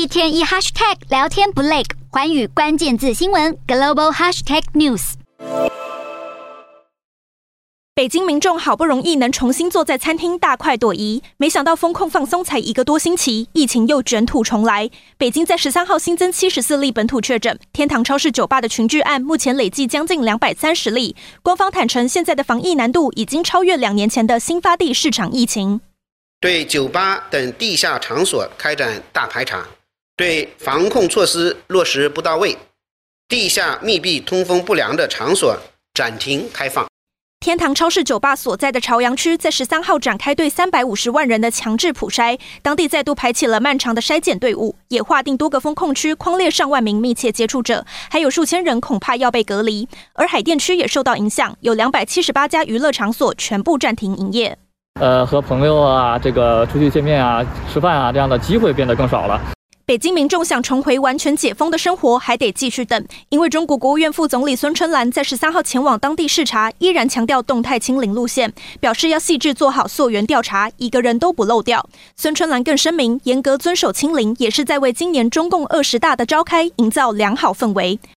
一天一 hashtag 聊天不累，环宇关键字新闻 global hashtag news。北京民众好不容易能重新坐在餐厅大快朵颐，没想到风控放松才一个多星期，疫情又卷土重来。北京在十三号新增七十四例本土确诊，天堂超市酒吧的群聚案目前累计将近两百三十例。官方坦承，现在的防疫难度已经超越两年前的新发地市场疫情。对酒吧等地下场所开展大排查，对防控措施落实不到位，地下密闭通风不良的场所暂停开放。天堂超市酒吧所在的朝阳区，在十三号展开对三百五十万人的强制普筛，当地再度排起了漫长的筛检队伍，也划定多个封控区，框列上万名密切接触者，还有数千人恐怕要被隔离。而海淀区也受到影响，有两百七十八家娱乐场所全部暂停营业。呃，和朋友啊，这个出去见面啊、吃饭啊，这样的机会变得更少了。北京民众想重回完全解封的生活，还得继续等，因为中国国务院副总理孙春兰在十三号前往当地视察，依然强调动态清零路线，表示要细致做好溯源调查，一个人都不漏掉。孙春兰更声明，严格遵守清零，也是在为今年中共二十大的召开营造良好氛围。